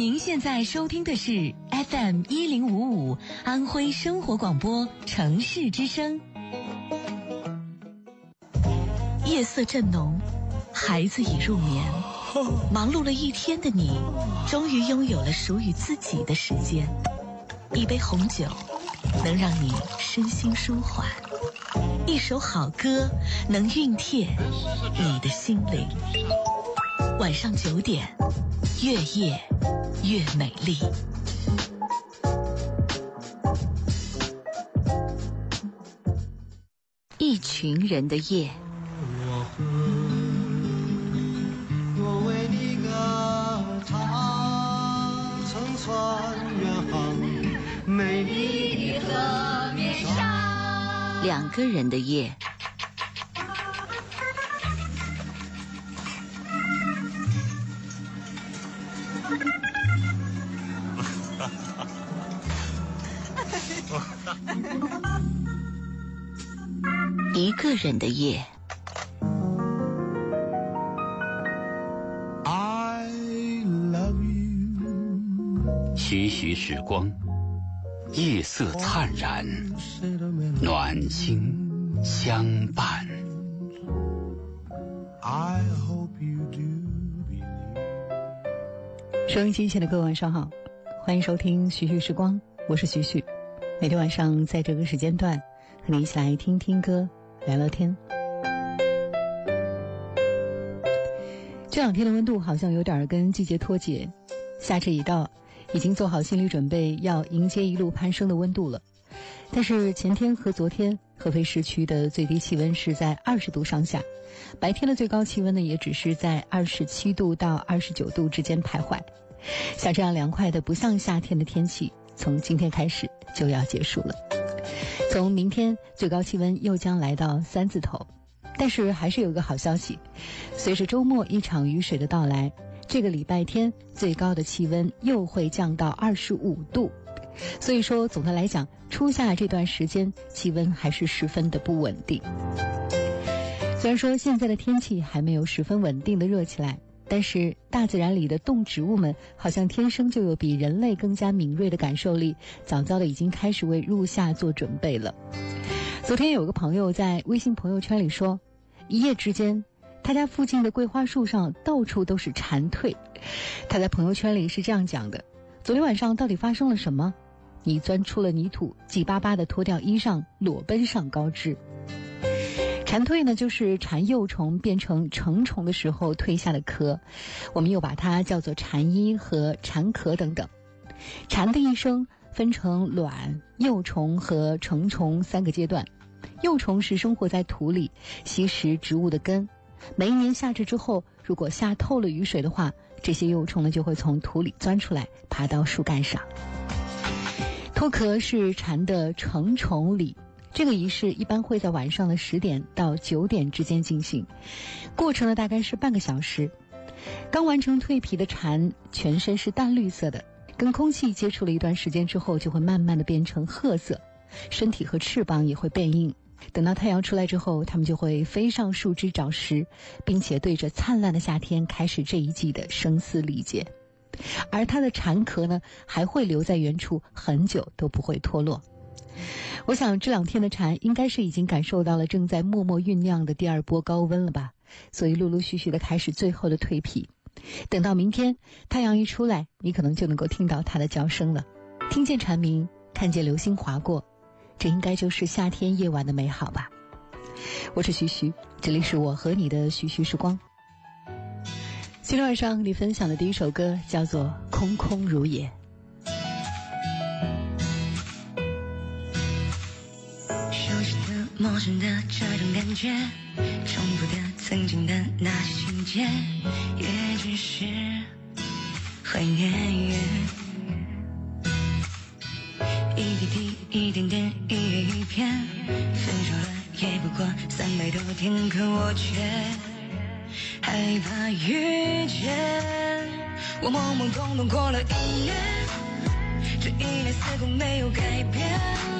您现在收听的是 FM 一零五五安徽生活广播城市之声。夜色正浓，孩子已入眠，忙碌了一天的你，终于拥有了属于自己的时间。一杯红酒，能让你身心舒缓；一首好歌，能熨帖你的心灵。晚上九点，越夜越美丽。一群人的夜。我为你歌唱，乘船远航，美丽的河面上。两个人的夜。人的夜。I love you。徐徐时光，夜色灿然，暖心相伴。I hope you do。收音机前的各位晚上好，欢迎收听徐徐时光，我是徐徐。每天晚上在这个时间段，和你一起来听听歌，聊聊天。这两天的温度好像有点跟季节脱节，夏至已到，已经做好心理准备要迎接一路攀升的温度了。但是前天和昨天，合肥市区的最低气温是在二十度上下，白天的最高气温呢也只是在二十七度到二十九度之间徘徊。像这样凉快的不像夏天的天气，从今天开始就要结束了。从明天最高气温又将来到三字头，但是还是有个好消息，随着周末一场雨水的到来，这个礼拜天最高的气温又会降到二十五度。所以说，总的来讲，初夏这段时间气温还是十分的不稳定。虽然说现在的天气还没有十分稳定的热起来，但是大自然里的动植物们好像天生就有比人类更加敏锐的感受力，早早的已经开始为入夏做准备了。昨天有个朋友在微信朋友圈里说，一夜之间，他家附近的桂花树上到处都是蝉蜕。他在朋友圈里是这样讲的：昨天晚上到底发生了什么？你钻出了泥土，急巴巴地脱掉衣裳，裸奔上高枝。蝉蜕呢，就是蝉幼虫变成成虫的时候蜕下的壳，我们又把它叫做蝉衣和蝉壳等等。蝉的一生分成卵、幼虫和成虫三个阶段。幼虫是生活在土里，吸食植物的根。每一年夏至之后，如果下透了雨水的话，这些幼虫呢就会从土里钻出来，爬到树干上。脱壳是蝉的成虫礼。这个仪式一般会在晚上的十点到九点之间进行，过程呢大概是半个小时。刚完成蜕皮的蝉，全身是淡绿色的，跟空气接触了一段时间之后，就会慢慢的变成褐色，身体和翅膀也会变硬。等到太阳出来之后，它们就会飞上树枝找食，并且对着灿烂的夏天开始这一季的声嘶力竭。而它的蝉壳呢，还会留在原处很久都不会脱落。我想这两天的蝉应该是已经感受到了正在默默酝酿的第二波高温了吧，所以陆陆续续的开始最后的蜕皮。等到明天太阳一出来，你可能就能够听到它的叫声了，听见蝉鸣，看见流星划过，这应该就是夏天夜晚的美好吧。我是徐徐，这里是我和你的徐徐时光。今天晚上你分享的第一首歌叫做《空空如也》。陌生的这种感觉，重复的曾经的那些情节，也只是怀念。一滴滴，一点点，一页一篇，分手了也不过三百多天，可我却害怕遇见。我懵懵懂懂过了一年，这一年似乎没有改变。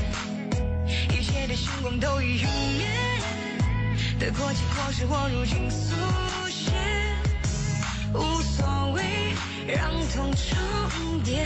星光都已陨灭，得过且过是我如今速写，无所谓，让痛重叠。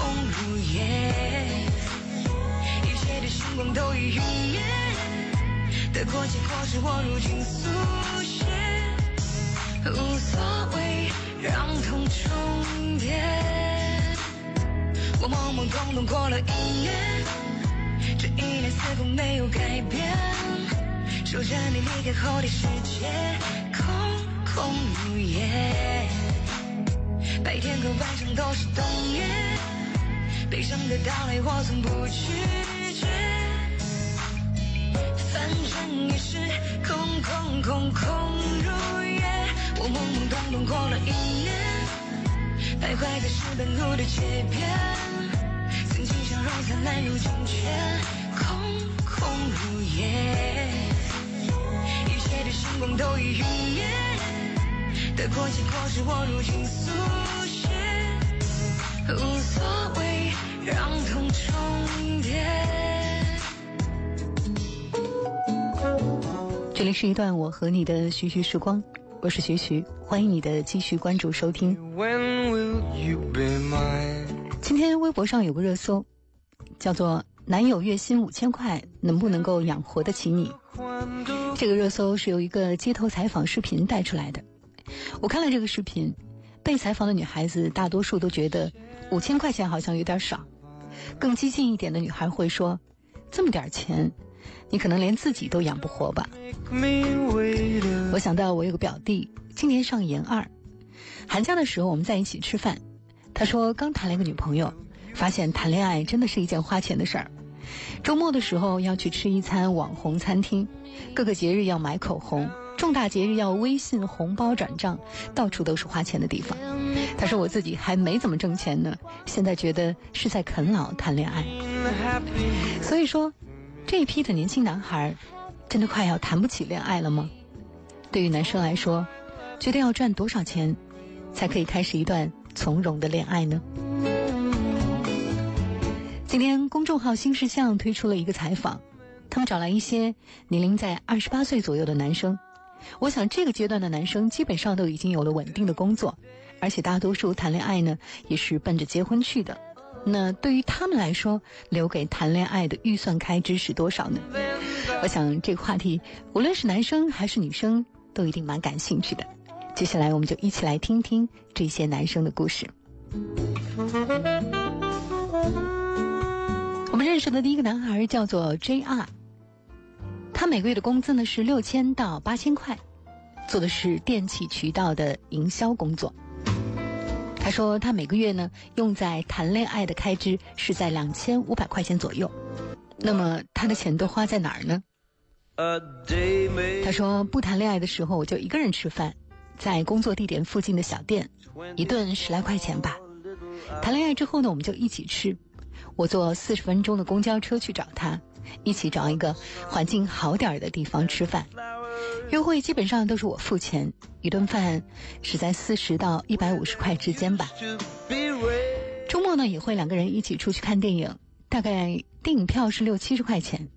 空如也。一切的星光都已陨灭，得过且过是我如今速写，无所谓，让痛重叠。我懵懵懂懂过了一年，这一年似乎没有改变。守着你离开后的世界，空空如也。白天和晚上都是冬夜，悲伤的到来我从不拒绝。反正也是空空空空如也。我懵懵懂懂过了一年，徘徊在石板路的街边，曾经笑容灿烂，如今却空空如也。一切的星光都已陨灭，得过且过是我如今速写，无所，让痛重叠。这里是一段我和你的徐徐时光，我是徐徐，欢迎你的继续关注收听。今天微博上有个热搜，叫做“男友月薪五千块，能不能够养活得起你？”这个热搜是由一个街头采访视频带出来的。我看了这个视频，被采访的女孩子大多数都觉得五千块钱好像有点少。更激进一点的女孩会说：“这么点钱，你可能连自己都养不活吧？”我想到我有个表弟，今年上研二，寒假的时候我们在一起吃饭，他说刚谈了一个女朋友，发现谈恋爱真的是一件花钱的事儿。周末的时候要去吃一餐网红餐厅。各个节日要买口红，重大节日要微信红包转账，到处都是花钱的地方。他说我自己还没怎么挣钱呢，现在觉得是在啃老谈恋爱。所以说，这一批的年轻男孩，真的快要谈不起恋爱了吗？对于男生来说，觉得要赚多少钱，才可以开始一段从容的恋爱呢？今天公众号新事项推出了一个采访。他们找来一些年龄在二十八岁左右的男生，我想这个阶段的男生基本上都已经有了稳定的工作，而且大多数谈恋爱呢也是奔着结婚去的。那对于他们来说，留给谈恋爱的预算开支是多少呢？我想这个话题，无论是男生还是女生，都一定蛮感兴趣的。接下来我们就一起来听听这些男生的故事。我们认识的第一个男孩叫做 J.R。他每个月的工资呢是六千到八千块，做的是电器渠道的营销工作。他说他每个月呢用在谈恋爱的开支是在两千五百块钱左右。那么他的钱都花在哪儿呢？他说不谈恋爱的时候我就一个人吃饭，在工作地点附近的小店，一顿十来块钱吧。谈恋爱之后呢我们就一起吃，我坐四十分钟的公交车去找他。一起找一个环境好点儿的地方吃饭，约会基本上都是我付钱，一顿饭是在四十到一百五十块之间吧。周末呢也会两个人一起出去看电影，大概电影票是六七十块钱，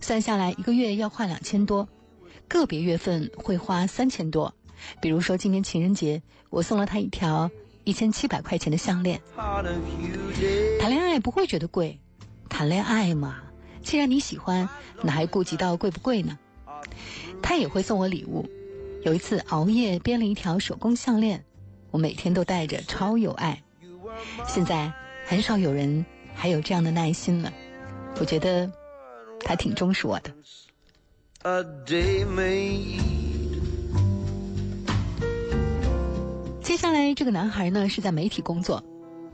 算下来一个月要花两千多，个别月份会花三千多。比如说今年情人节，我送了他一条一千七百块钱的项链。谈恋爱不会觉得贵，谈恋爱嘛，既然你喜欢，哪还顾及到贵不贵呢？他也会送我礼物，有一次熬夜编了一条手工项链，我每天都戴着，超有爱。现在很少有人还有这样的耐心了，我觉得他挺重视我的。接下来这个男孩呢是在媒体工作，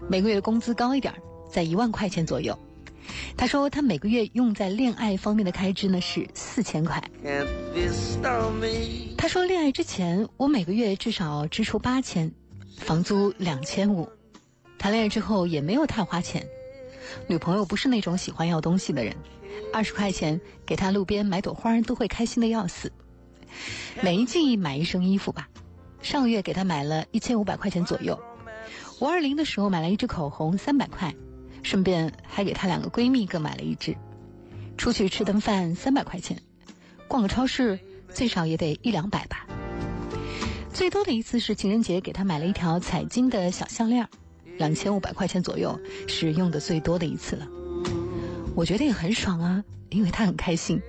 每个月的工资高一点，在一万块钱左右。他说他每个月用在恋爱方面的开支呢是四千块。他说恋爱之前我每个月至少支出八千，房租两千五。谈恋爱之后也没有太花钱，女朋友不是那种喜欢要东西的人，二十块钱给她路边买朵花都会开心的要死。每一季买一身衣服吧，上个月给她买了一千五百块钱左右。五二零的时候买了一支口红三百块，顺便还给她两个闺蜜各买了一只。出去吃顿饭三百块钱，逛个超市最少也得一两百吧。最多的一次是情人节给她买了一条彩金的小项链。两千五百块钱左右是用的最多的一次了，我觉得也很爽啊，因为她很开心，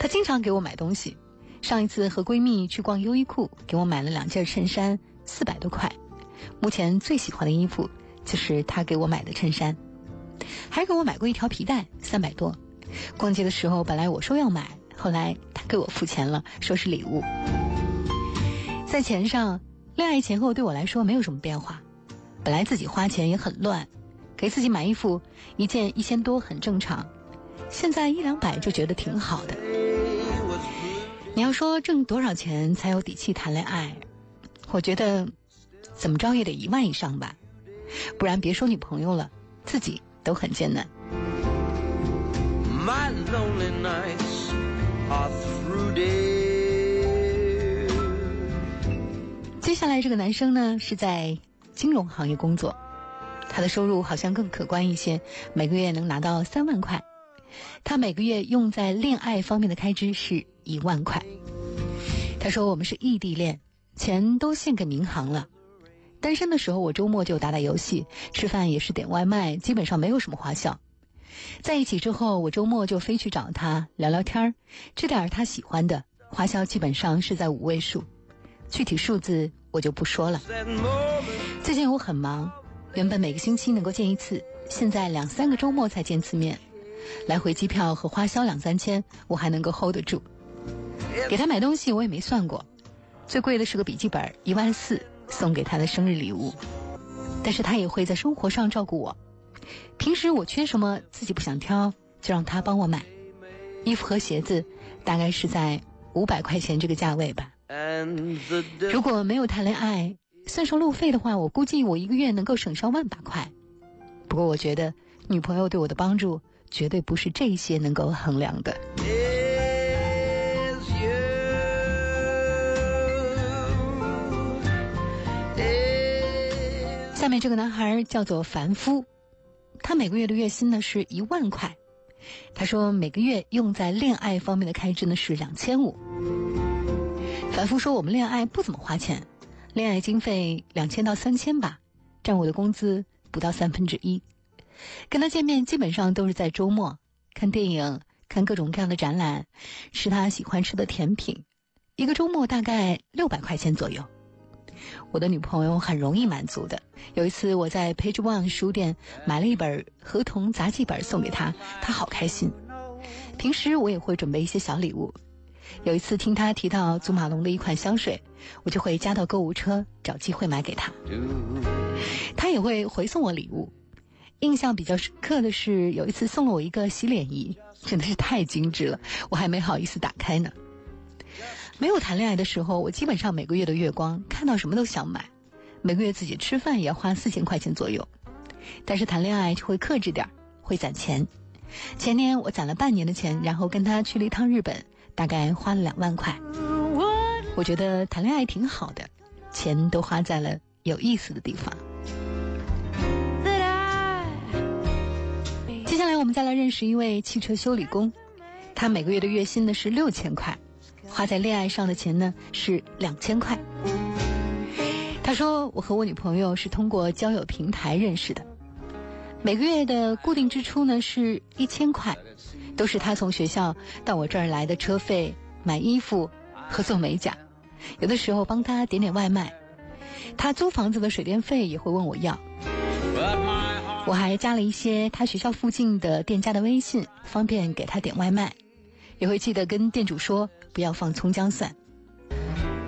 她经常给我买东西，上一次和闺蜜去逛优衣库，给我买了两件衬衫，四百多块，目前最喜欢的衣服就是他给我买的衬衫，还给我买过一条皮带，三百多，逛街的时候本来我说要买，后来他给我付钱了，说是礼物，在钱上，恋爱前后对我来说没有什么变化。本来自己花钱也很乱，给自己买衣服一件一千多很正常，现在一两百就觉得挺好的。你要说挣多少钱才有底气谈恋爱，我觉得怎么着也得一万以上吧，不然别说女朋友了，自己都很艰难。接下来这个男生呢是在。金融行业工作，他的收入好像更可观一些，每个月能拿到三万块。他每个月用在恋爱方面的开支是一万块。他说我们是异地恋，钱都献给民航了。单身的时候，我周末就打打游戏，吃饭也是点外卖，基本上没有什么花销。在一起之后，我周末就飞去找他聊聊天儿，吃点他喜欢的，花销基本上是在五位数，具体数字我就不说了。最近我很忙，原本每个星期能够见一次，现在两三个周末才见次面，来回机票和花销两三千，我还能够 hold 得住。给他买东西我也没算过，最贵的是个笔记本，一万四，送给他的生日礼物。但是他也会在生活上照顾我，平时我缺什么自己不想挑，就让他帮我买。衣服和鞋子大概是在五百块钱这个价位吧。如果没有谈恋爱。算上路费的话，我估计我一个月能够省上万把块。不过我觉得女朋友对我的帮助绝对不是这些能够衡量的。下面这个男孩叫做凡夫，他每个月的月薪呢是一万块。他说每个月用在恋爱方面的开支呢是两千五。凡夫说我们恋爱不怎么花钱。恋爱经费两千到三千吧，占我的工资不到三分之一。跟他见面基本上都是在周末，看电影、看各种各样的展览，吃他喜欢吃的甜品。一个周末大概六百块钱左右。我的女朋友很容易满足的。有一次我在 Page One 书店买了一本合同杂记本送给她，她好开心。平时我也会准备一些小礼物。有一次听她提到祖马龙的一款香水，我就会加到购物车，找机会买给她。她也会回送我礼物。印象比较深刻的是有一次送了我一个洗脸仪，真的是太精致了，我还没好意思打开呢。没有谈恋爱的时候，我基本上每个月的月光看到什么都想买，每个月自己吃饭也要花四千块钱左右。但是谈恋爱就会克制点会攒钱。前年我攒了半年的钱，然后跟他去了一趟日本。大概花了两万块。我觉得谈恋爱挺好的，钱都花在了有意思的地方。接下来我们再来认识一位汽车修理工，他每个月的月薪呢是六千块，花在恋爱上的钱呢是两千块。他说：“我和我女朋友是通过交友平台认识的，每个月的固定支出呢是一千块，都是他从学校到我这儿来的车费、买衣服和做美甲，有的时候帮他点点外卖，他租房子的水电费也会问我要。我还加了一些他学校附近的店家的微信，方便给他点外卖，也会记得跟店主说不要放葱姜蒜。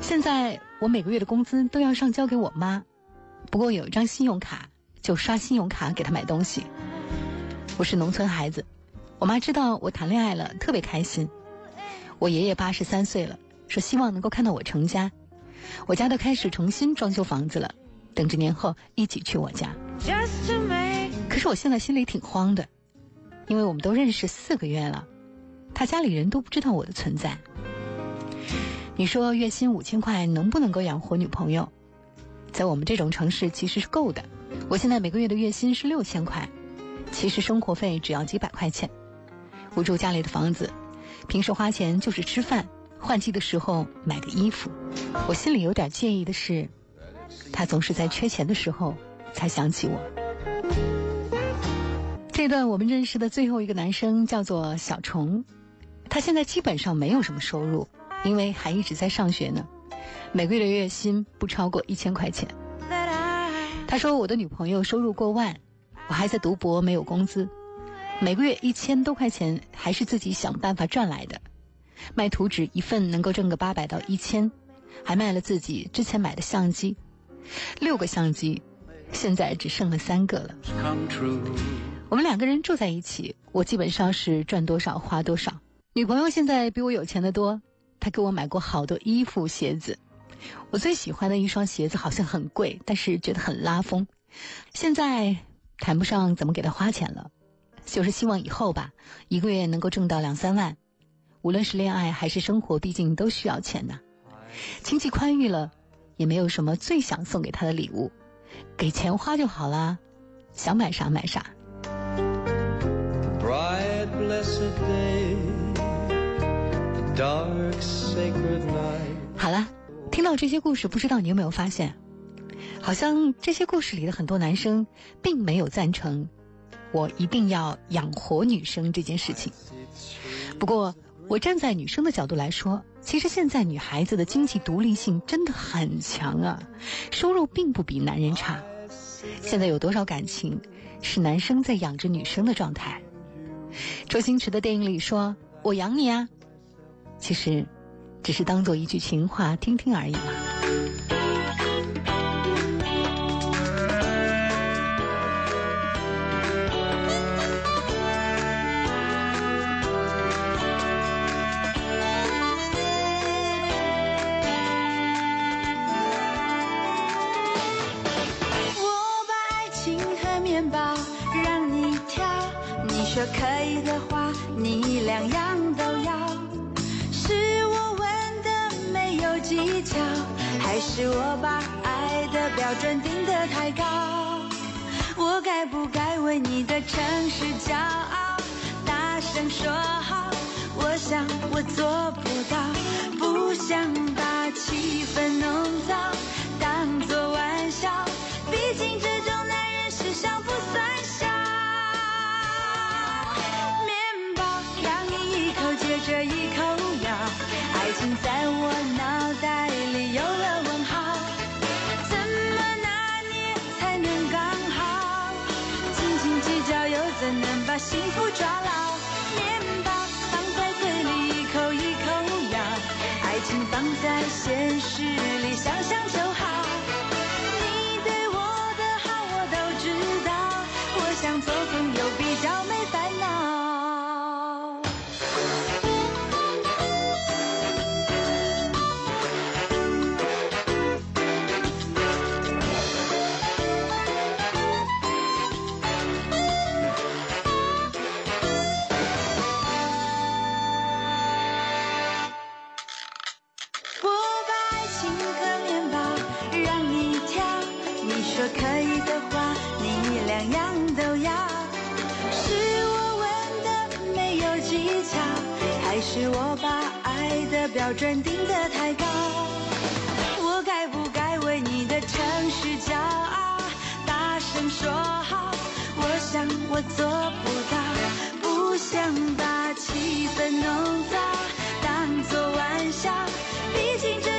现在。”我每个月的工资都要上交给我妈，不过有一张信用卡，就刷信用卡给她买东西。我是农村孩子，我妈知道我谈恋爱了，特别开心。我爷爷八十三岁了，说希望能够看到我成家。我家都开始重新装修房子了，等着年后一起去我家。可是我现在心里挺慌的，因为我们都认识四个月了，他家里人都不知道我的存在。你说月薪五千块能不能够养活女朋友？在我们这种城市其实是够的。我现在每个月的月薪是六千块，其实生活费只要几百块钱。我住家里的房子，平时花钱就是吃饭，换季的时候买个衣服。我心里有点介意的是，他总是在缺钱的时候才想起我。这段我们认识的最后一个男生叫做小虫，他现在基本上没有什么收入。因为还一直在上学呢，每个月的月薪不超过一千块钱。他说我的女朋友收入过万，我还在读博没有工资，每个月一千多块钱还是自己想办法赚来的。卖图纸一份能够挣个八百到一千，还卖了自己之前买的相机，六个相机，现在只剩了三个了。我们两个人住在一起，我基本上是赚多少花多少。女朋友现在比我有钱的多。他给我买过好多衣服、鞋子，我最喜欢的一双鞋子好像很贵，但是觉得很拉风。现在谈不上怎么给他花钱了，就是希望以后吧，一个月能够挣到两三万。无论是恋爱还是生活，毕竟都需要钱呐。经济宽裕了，也没有什么最想送给他的礼物，给钱花就好啦，想买啥买啥。好了，听到这些故事，不知道你有没有发现，好像这些故事里的很多男生并没有赞成我一定要养活女生这件事情。不过，我站在女生的角度来说，其实现在女孩子的经济独立性真的很强啊，收入并不比男人差。现在有多少感情是男生在养着女生的状态？周星驰的电影里说：“我养你啊。”其实，只是当做一句情话听听而已嘛。是骄傲？大声说好，我想我做，在现实标准定得太高？我该不该为你的诚实骄傲？大声说好，我想我做不到，不想把气氛弄糟，当作玩笑。毕竟这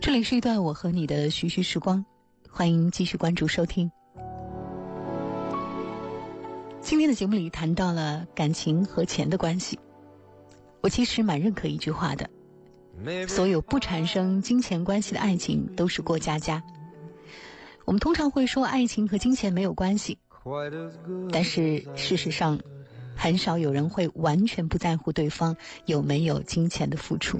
这里是一段我和你的徐徐时光，欢迎继续关注收听。今天的节目里谈到了感情和钱的关系，我其实蛮认可一句话的：所有不产生金钱关系的爱情都是过家家。我们通常会说爱情和金钱没有关系，但是事实上，很少有人会完全不在乎对方有没有金钱的付出。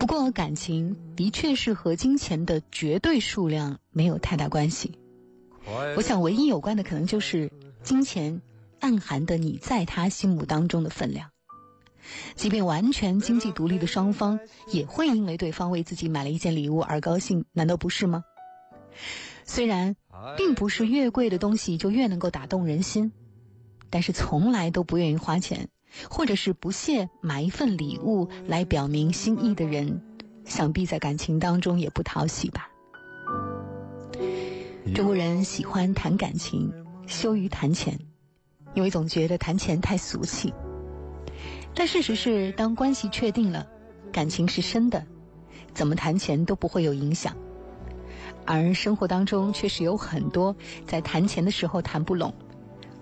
不过，感情的确是和金钱的绝对数量没有太大关系。我想，唯一有关的可能就是金钱暗含的你在他心目当中的分量。即便完全经济独立的双方，也会因为对方为自己买了一件礼物而高兴，难道不是吗？虽然并不是越贵的东西就越能够打动人心，但是从来都不愿意花钱，或者是不屑买一份礼物来表明心意的人，想必在感情当中也不讨喜吧。中国人喜欢谈感情，羞于谈钱，因为总觉得谈钱太俗气。但事实是，当关系确定了，感情是深的，怎么谈钱都不会有影响。而生活当中确实有很多在谈钱的时候谈不拢，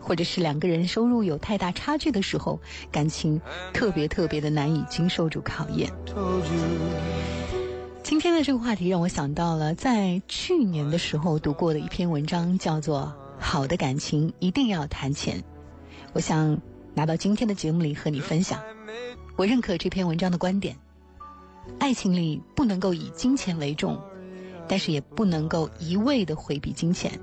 或者是两个人收入有太大差距的时候，感情特别特别的难以经受住考验。今天的这个话题让我想到了在去年的时候读过的一篇文章，叫做《好的感情一定要谈钱》。我想拿到今天的节目里和你分享。我认可这篇文章的观点：爱情里不能够以金钱为重。但是也不能够一味的回避金钱，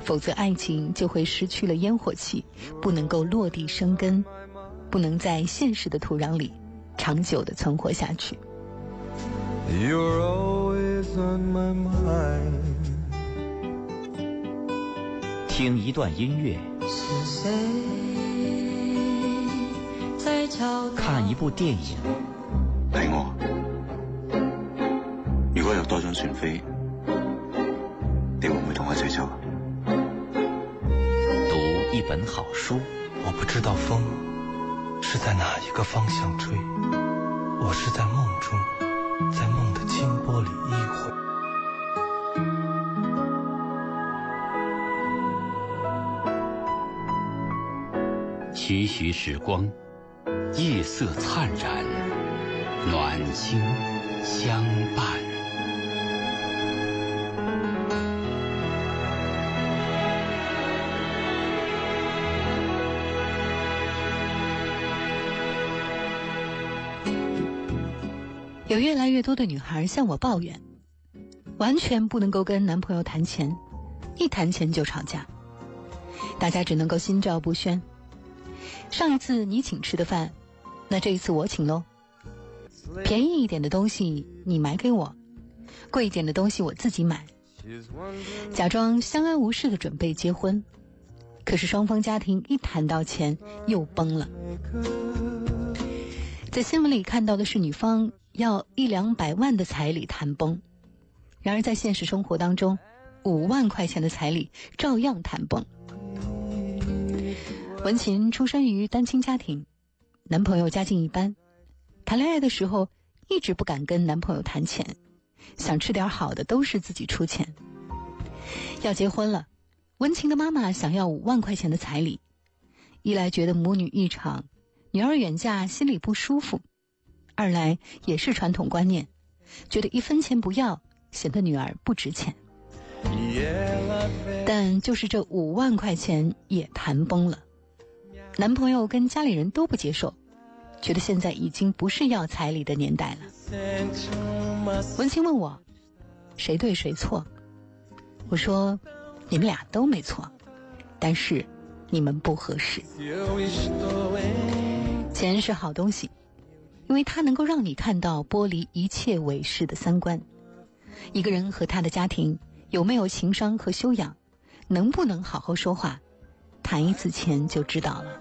否则爱情就会失去了烟火气，不能够落地生根，不能在现实的土壤里长久的存活下去。听一段音乐，看一部电影，係我。如果有多张船飞，你会唔会同我一齊走？一本好书，我不知道风是在哪一个方向吹，我是在梦中，在梦的清波里依會。徐徐时光，夜色灿然，暖心相伴。越多的女孩向我抱怨，完全不能够跟男朋友谈钱，一谈钱就吵架，大家只能够心照不宣。上一次你请吃的饭，那这一次我请喽。便宜一点的东西你买给我，贵一点的东西我自己买，假装相安无事的准备结婚。可是双方家庭一谈到钱又崩了。在新闻里看到的是女方要一两百万的彩礼谈崩，然而在现实生活当中，五万块钱的彩礼照样谈崩。文琴出生于单亲家庭，男朋友家境一般，谈恋爱的时候一直不敢跟男朋友谈钱，想吃点好的都是自己出钱。要结婚了。文琴的妈妈想要五万块钱的彩礼，一来觉得母女一场，女儿远嫁心里不舒服；二来也是传统观念，觉得一分钱不要显得女儿不值钱。但就是这五万块钱也谈崩了，男朋友跟家里人都不接受，觉得现在已经不是要彩礼的年代了。文清问我，谁对谁错？我说。你们俩都没错，但是你们不合适。钱是好东西，因为它能够让你看到剥离一切伪饰的三观。一个人和他的家庭有没有情商和修养，能不能好好说话，谈一次钱就知道了。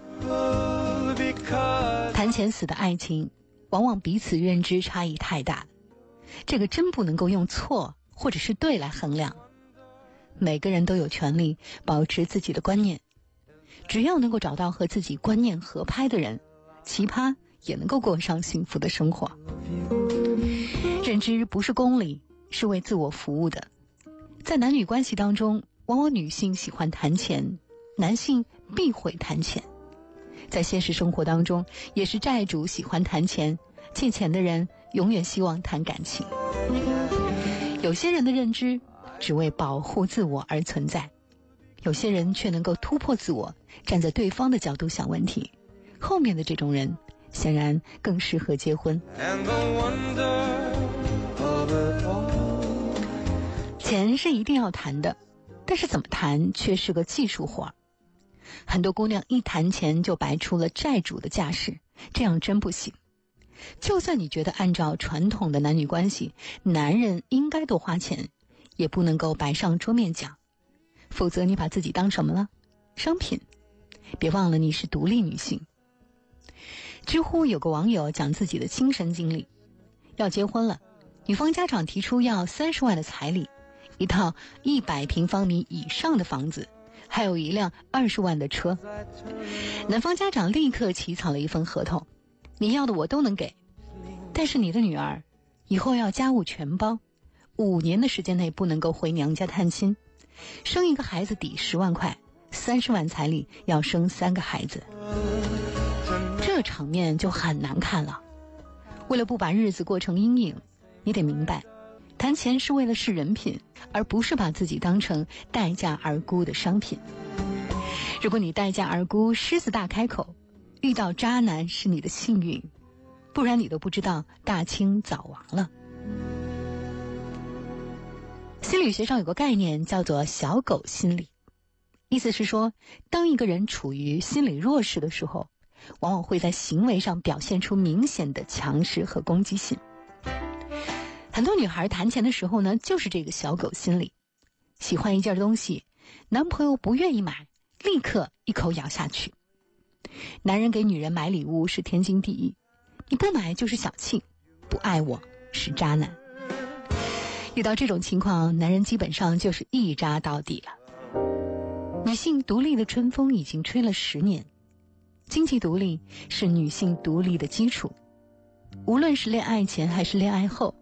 谈钱死的爱情，往往彼此认知差异太大，这个真不能够用错或者是对来衡量。每个人都有权利保持自己的观念，只要能够找到和自己观念合拍的人，奇葩也能够过上幸福的生活。认知不是公理，是为自我服务的。在男女关系当中，往往女性喜欢谈钱，男性避讳谈钱。在现实生活当中，也是债主喜欢谈钱，借钱的人永远希望谈感情。有些人的认知。只为保护自我而存在，有些人却能够突破自我，站在对方的角度想问题。后面的这种人，显然更适合结婚。钱是一定要谈的，但是怎么谈却是个技术活儿。很多姑娘一谈钱就摆出了债主的架势，这样真不行。就算你觉得按照传统的男女关系，男人应该多花钱。也不能够摆上桌面讲，否则你把自己当什么了？商品？别忘了你是独立女性。知乎有个网友讲自己的亲身经历：要结婚了，女方家长提出要三十万的彩礼，一套一百平方米以上的房子，还有一辆二十万的车。男方家长立刻起草了一份合同：你要的我都能给，但是你的女儿以后要家务全包。五年的时间内不能够回娘家探亲，生一个孩子抵十万块，三十万彩礼要生三个孩子，场面就很难看了。为了不把日子过成阴影，你得明白，谈钱是为了试人品，而不是把自己当成待价而沽的商品。如果你待价而沽，狮子大开口，遇到渣男是你的幸运，不然你都不知道大清早亡了。心理学上有个概念叫做“小狗心理”，意思是说，当一个人处于心理弱势的时候，往往会在行为上表现出明显的强势和攻击性。很多女孩谈钱的时候呢，就是这个小狗心理，喜欢一件东西，男朋友不愿意买，立刻一口咬下去。男人给女人买礼物是天经地义，你不买就是小气，不爱我是渣男。遇到这种情况，男人基本上就是一扎到底了。女性独立的春风已经吹了十年，经济独立是女性独立的基础。无论是恋爱前还是恋爱后，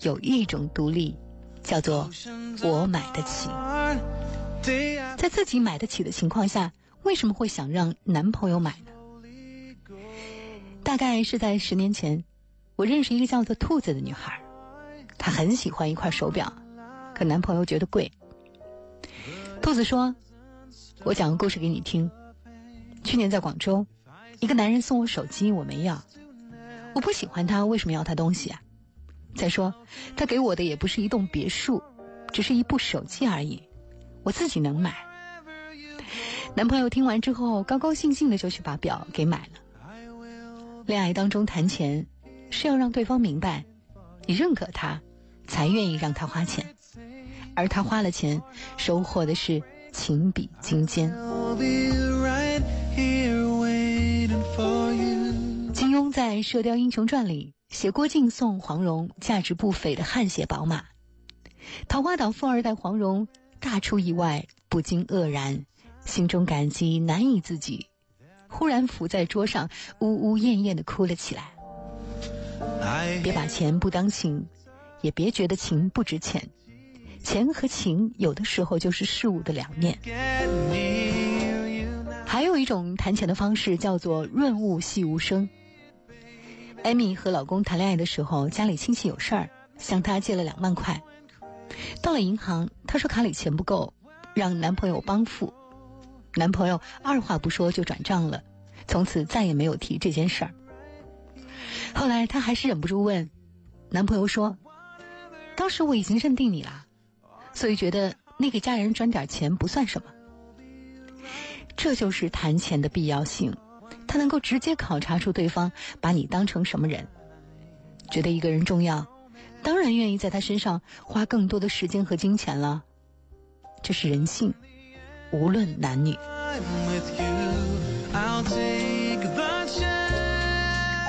有一种独立，叫做我买得起。在自己买得起的情况下，为什么会想让男朋友买呢？大概是在十年前，我认识一个叫做兔子的女孩。她很喜欢一块手表，可男朋友觉得贵。兔子说：“我讲个故事给你听。去年在广州，一个男人送我手机，我没要。我不喜欢他，为什么要他东西啊？再说，他给我的也不是一栋别墅，只是一部手机而已，我自己能买。男朋友听完之后，高高兴兴的就去把表给买了。恋爱当中谈钱，是要让对方明白，你认可他，才愿意让他花钱，而他花了钱，收获的是情比金坚。在《射雕英雄传》里写郭靖送黄蓉价值不菲的汗血宝马，桃花岛富二代黄蓉大出意外，不禁愕然。心中感激难以自己，忽然伏在桌上，呜呜咽咽的哭了起来。别把钱不当情，也别觉得情不值钱。钱和情有的时候就是事物的两面。还有一种谈钱的方式叫做润物细无声。艾米和老公谈恋爱的时候，家里亲戚有事儿，向她借了两万块。到了银行，她说卡里钱不够，让男朋友帮付。男朋友二话不说就转账了，从此再也没有提这件事儿。后来她还是忍不住问，男朋友说：“当时我已经认定你了，所以觉得你给家人转点钱不算什么。”这就是谈钱的必要性，他能够直接考察出对方把你当成什么人。觉得一个人重要，当然愿意在他身上花更多的时间和金钱了，这是人性。无论男女，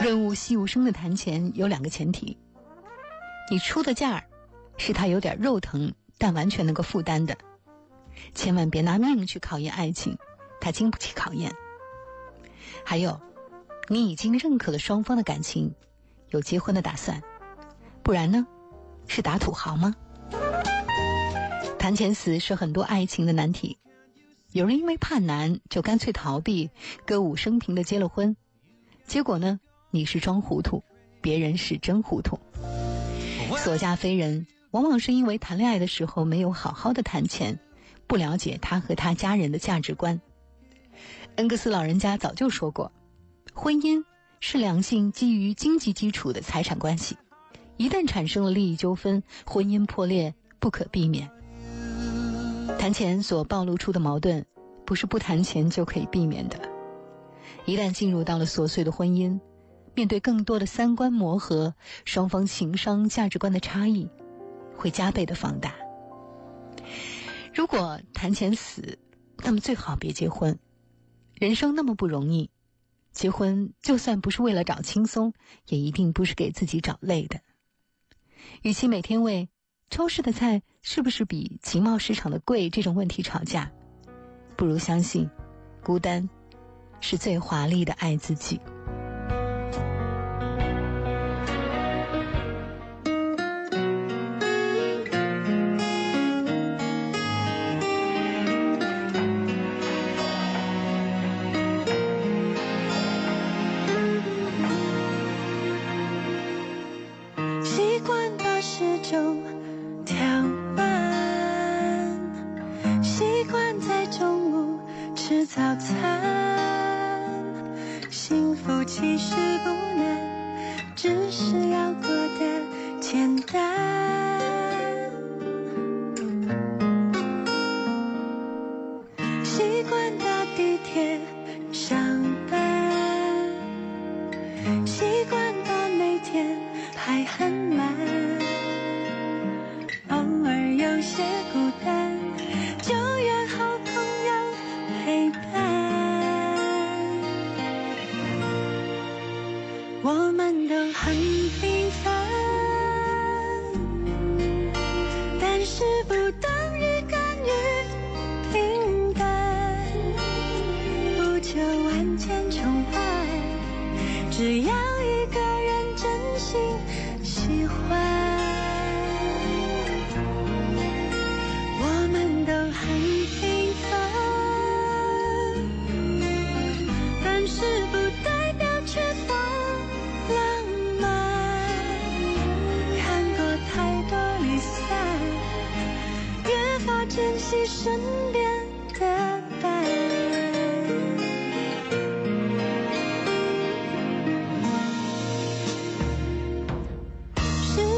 润物细无声的谈钱有两个前提：你出的价儿是他有点肉疼，但完全能够负担的；千万别拿命去考验爱情，他经不起考验。还有，你已经认可了双方的感情，有结婚的打算，不然呢，是打土豪吗？谈钱死是很多爱情的难题。有人因为怕难，就干脆逃避，歌舞升平的结了婚。结果呢，你是装糊涂，别人是真糊涂。所嫁非人，往往是因为谈恋爱的时候没有好好的谈钱，不了解他和他家人的价值观。恩格斯老人家早就说过，婚姻是两性基于经济基础的财产关系，一旦产生了利益纠纷，婚姻破裂不可避免。谈钱所暴露出的矛盾，不是不谈钱就可以避免的。一旦进入到了琐碎的婚姻，面对更多的三观磨合，双方情商、价值观的差异，会加倍的放大。如果谈钱死，那么最好别结婚。人生那么不容易，结婚就算不是为了找轻松，也一定不是给自己找累的。与其每天为。超市的菜是不是比集贸市场的贵？这种问题吵架，不如相信，孤单是最华丽的爱自己。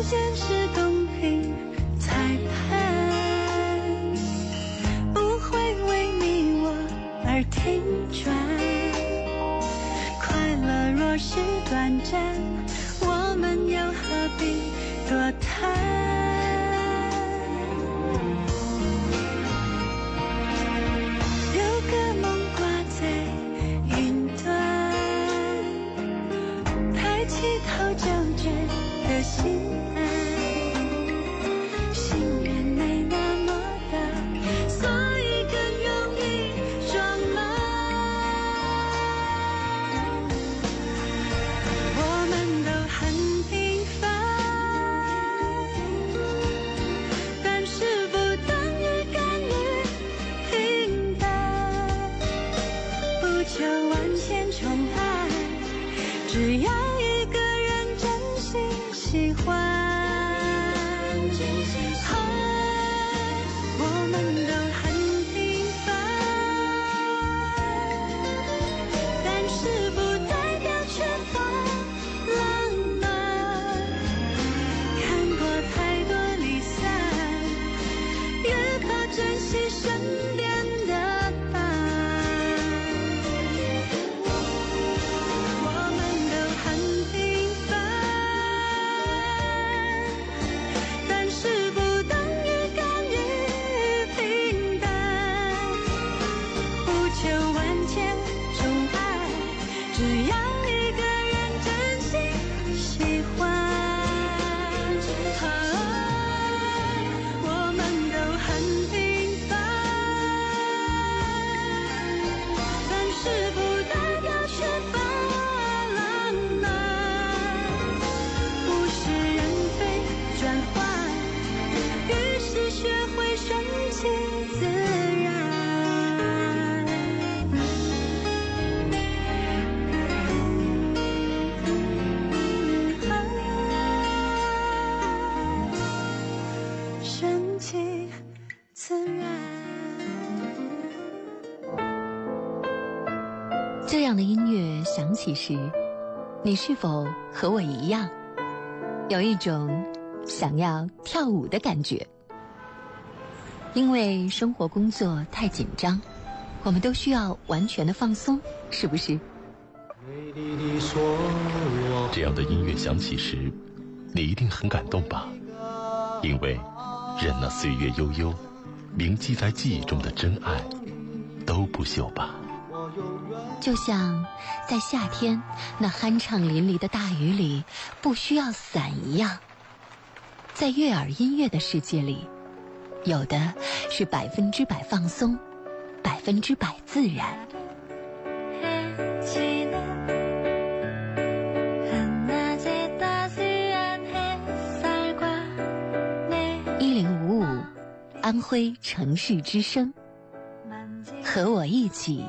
坚持你是否和我一样，有一种想要跳舞的感觉？因为生活工作太紧张，我们都需要完全的放松，是不是？这样的音乐响起时，你一定很感动吧？因为，任那岁月悠悠，铭记在记忆中的真爱，都不朽吧。就像在夏天那酣畅淋漓的大雨里，不需要伞一样，在悦耳音乐的世界里，有的是百分之百放松，百分之百自然。一零五五，安徽城市之声，和我一起。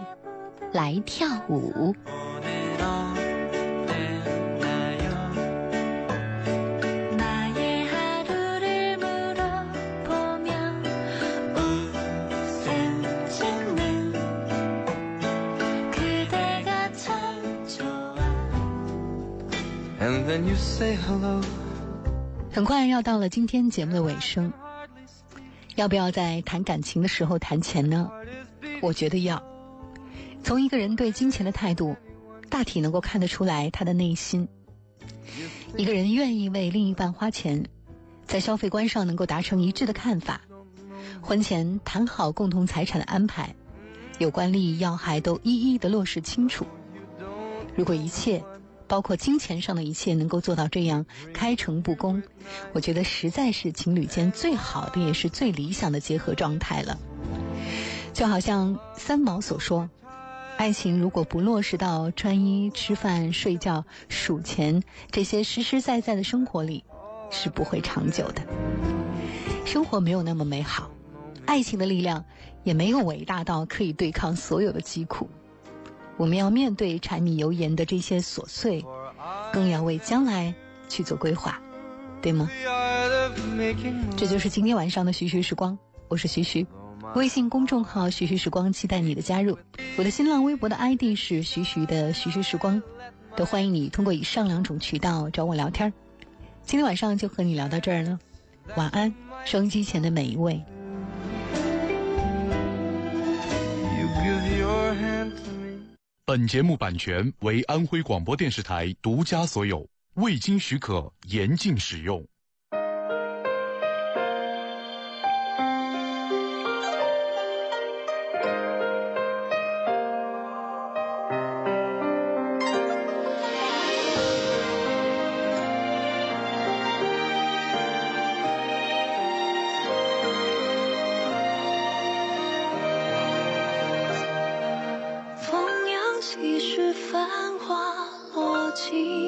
来跳舞。很快要到了今天节目的尾声，要不要在谈感情的时候谈钱呢？我觉得要。从一个人对金钱的态度，大体能够看得出来他的内心。一个人愿意为另一半花钱，在消费观上能够达成一致的看法，婚前谈好共同财产的安排，有关利益要害都一一的落实清楚。如果一切，包括金钱上的一切，能够做到这样开诚布公，我觉得实在是情侣间最好的，也是最理想的结合状态了。就好像三毛所说。爱情如果不落实到穿衣、吃饭、睡觉、数钱这些实实在在的生活里，是不会长久的。生活没有那么美好，爱情的力量也没有伟大到可以对抗所有的疾苦。我们要面对柴米油盐的这些琐碎，更要为将来去做规划，对吗？这就是今天晚上的徐徐时光，我是徐徐。微信公众号“徐徐时光”期待你的加入，我的新浪微博的 ID 是“徐徐的徐徐时光”，都欢迎你通过以上两种渠道找我聊天今天晚上就和你聊到这儿了，晚安，收音机前的每一位。本节目版权为安徽广播电视台独家所有，未经许可严禁使用。繁华落尽。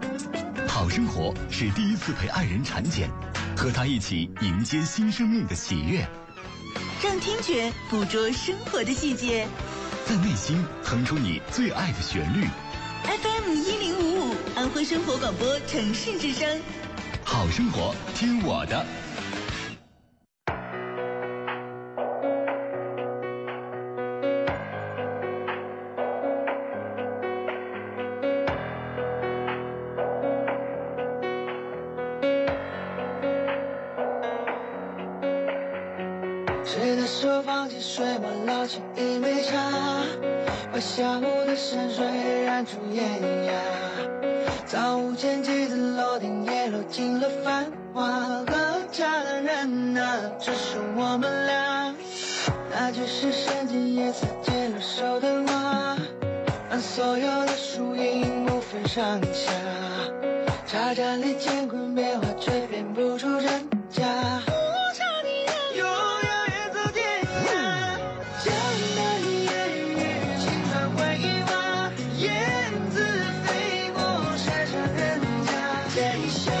好生活是第一次陪爱人产检，和他一起迎接新生命的喜悦，让听觉捕捉生活的细节。在内心哼出你最爱的旋律。FM 一零五五，安徽生活广播城市之声。好生活，听我的。家，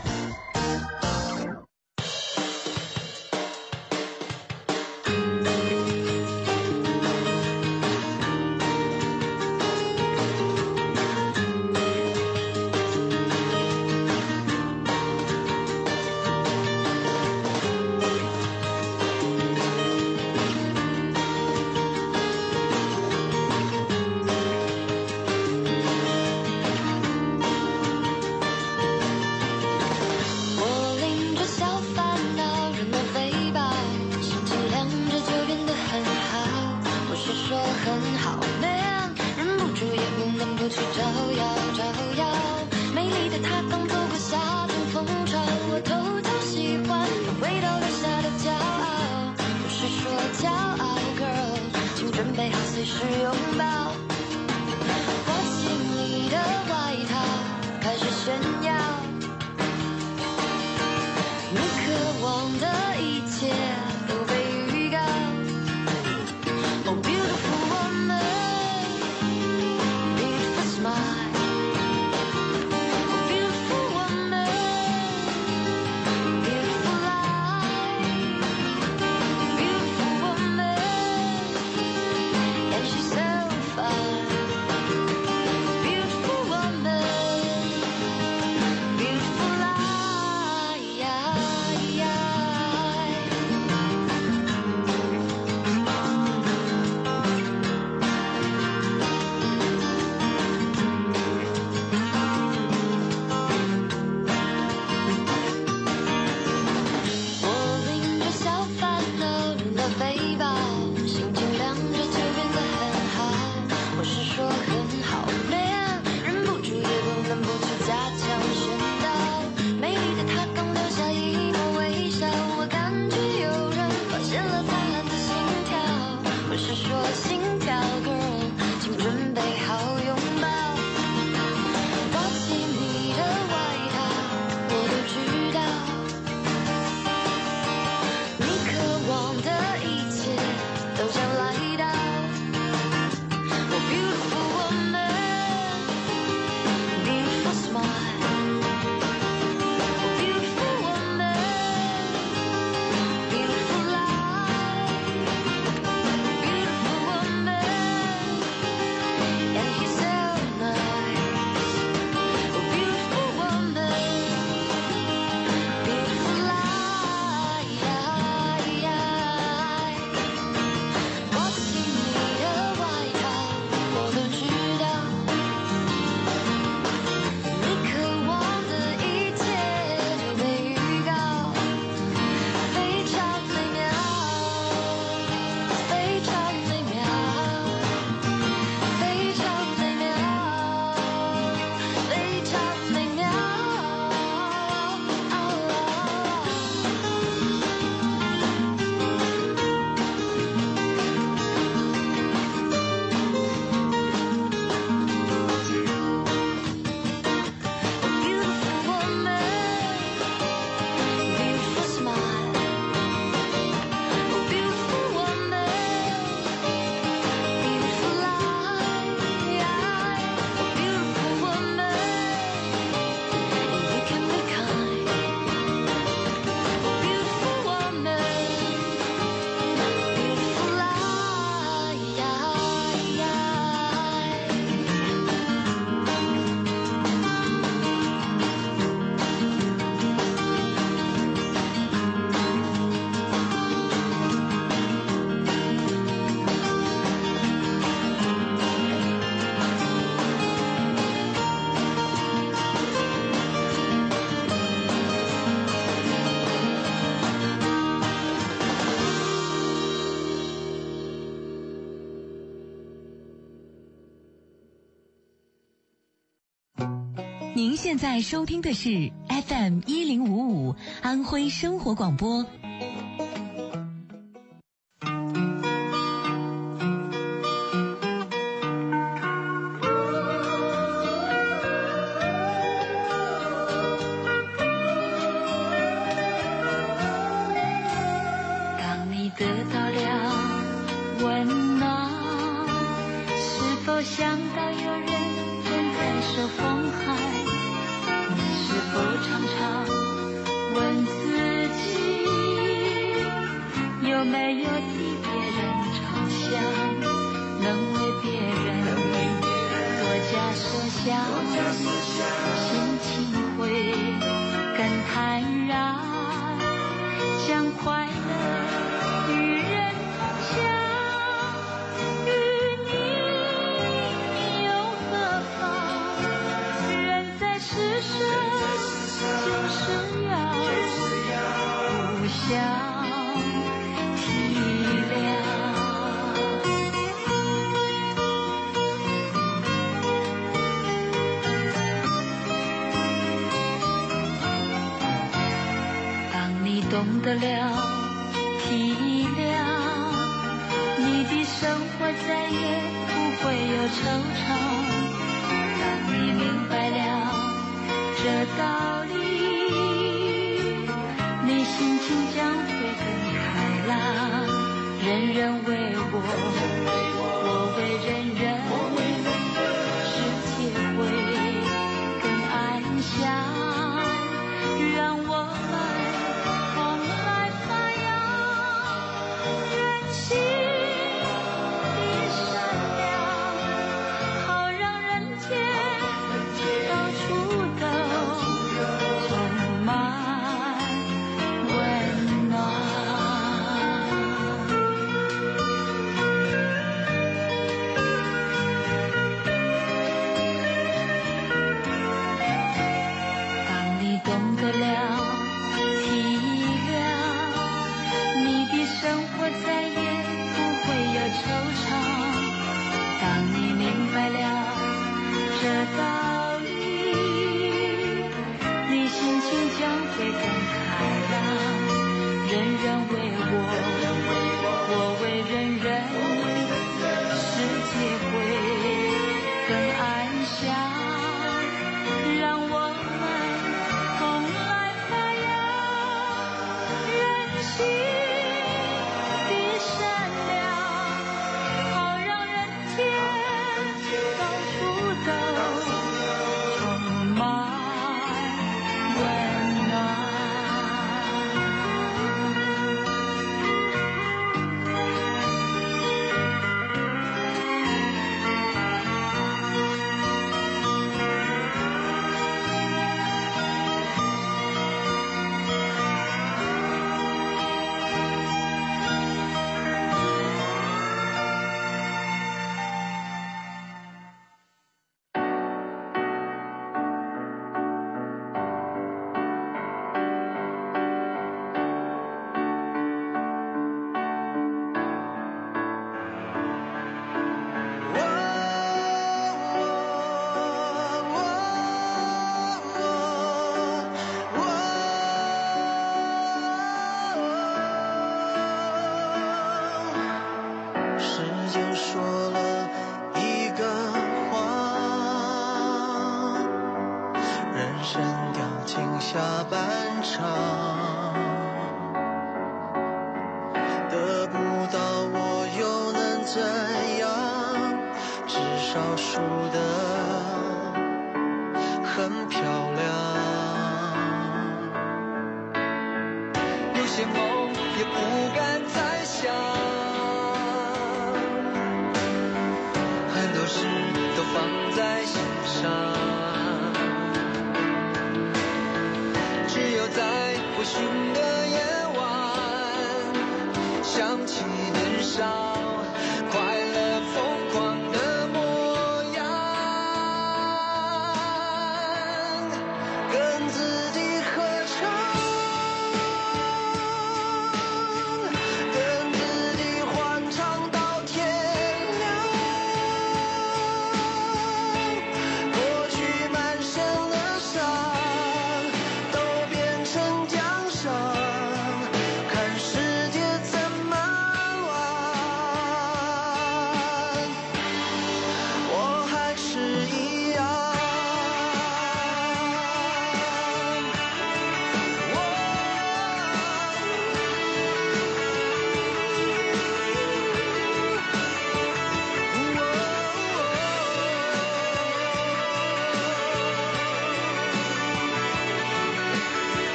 现在收听的是 fm 一零五五安徽生活广播 down. 微醺的夜晚，想起年少。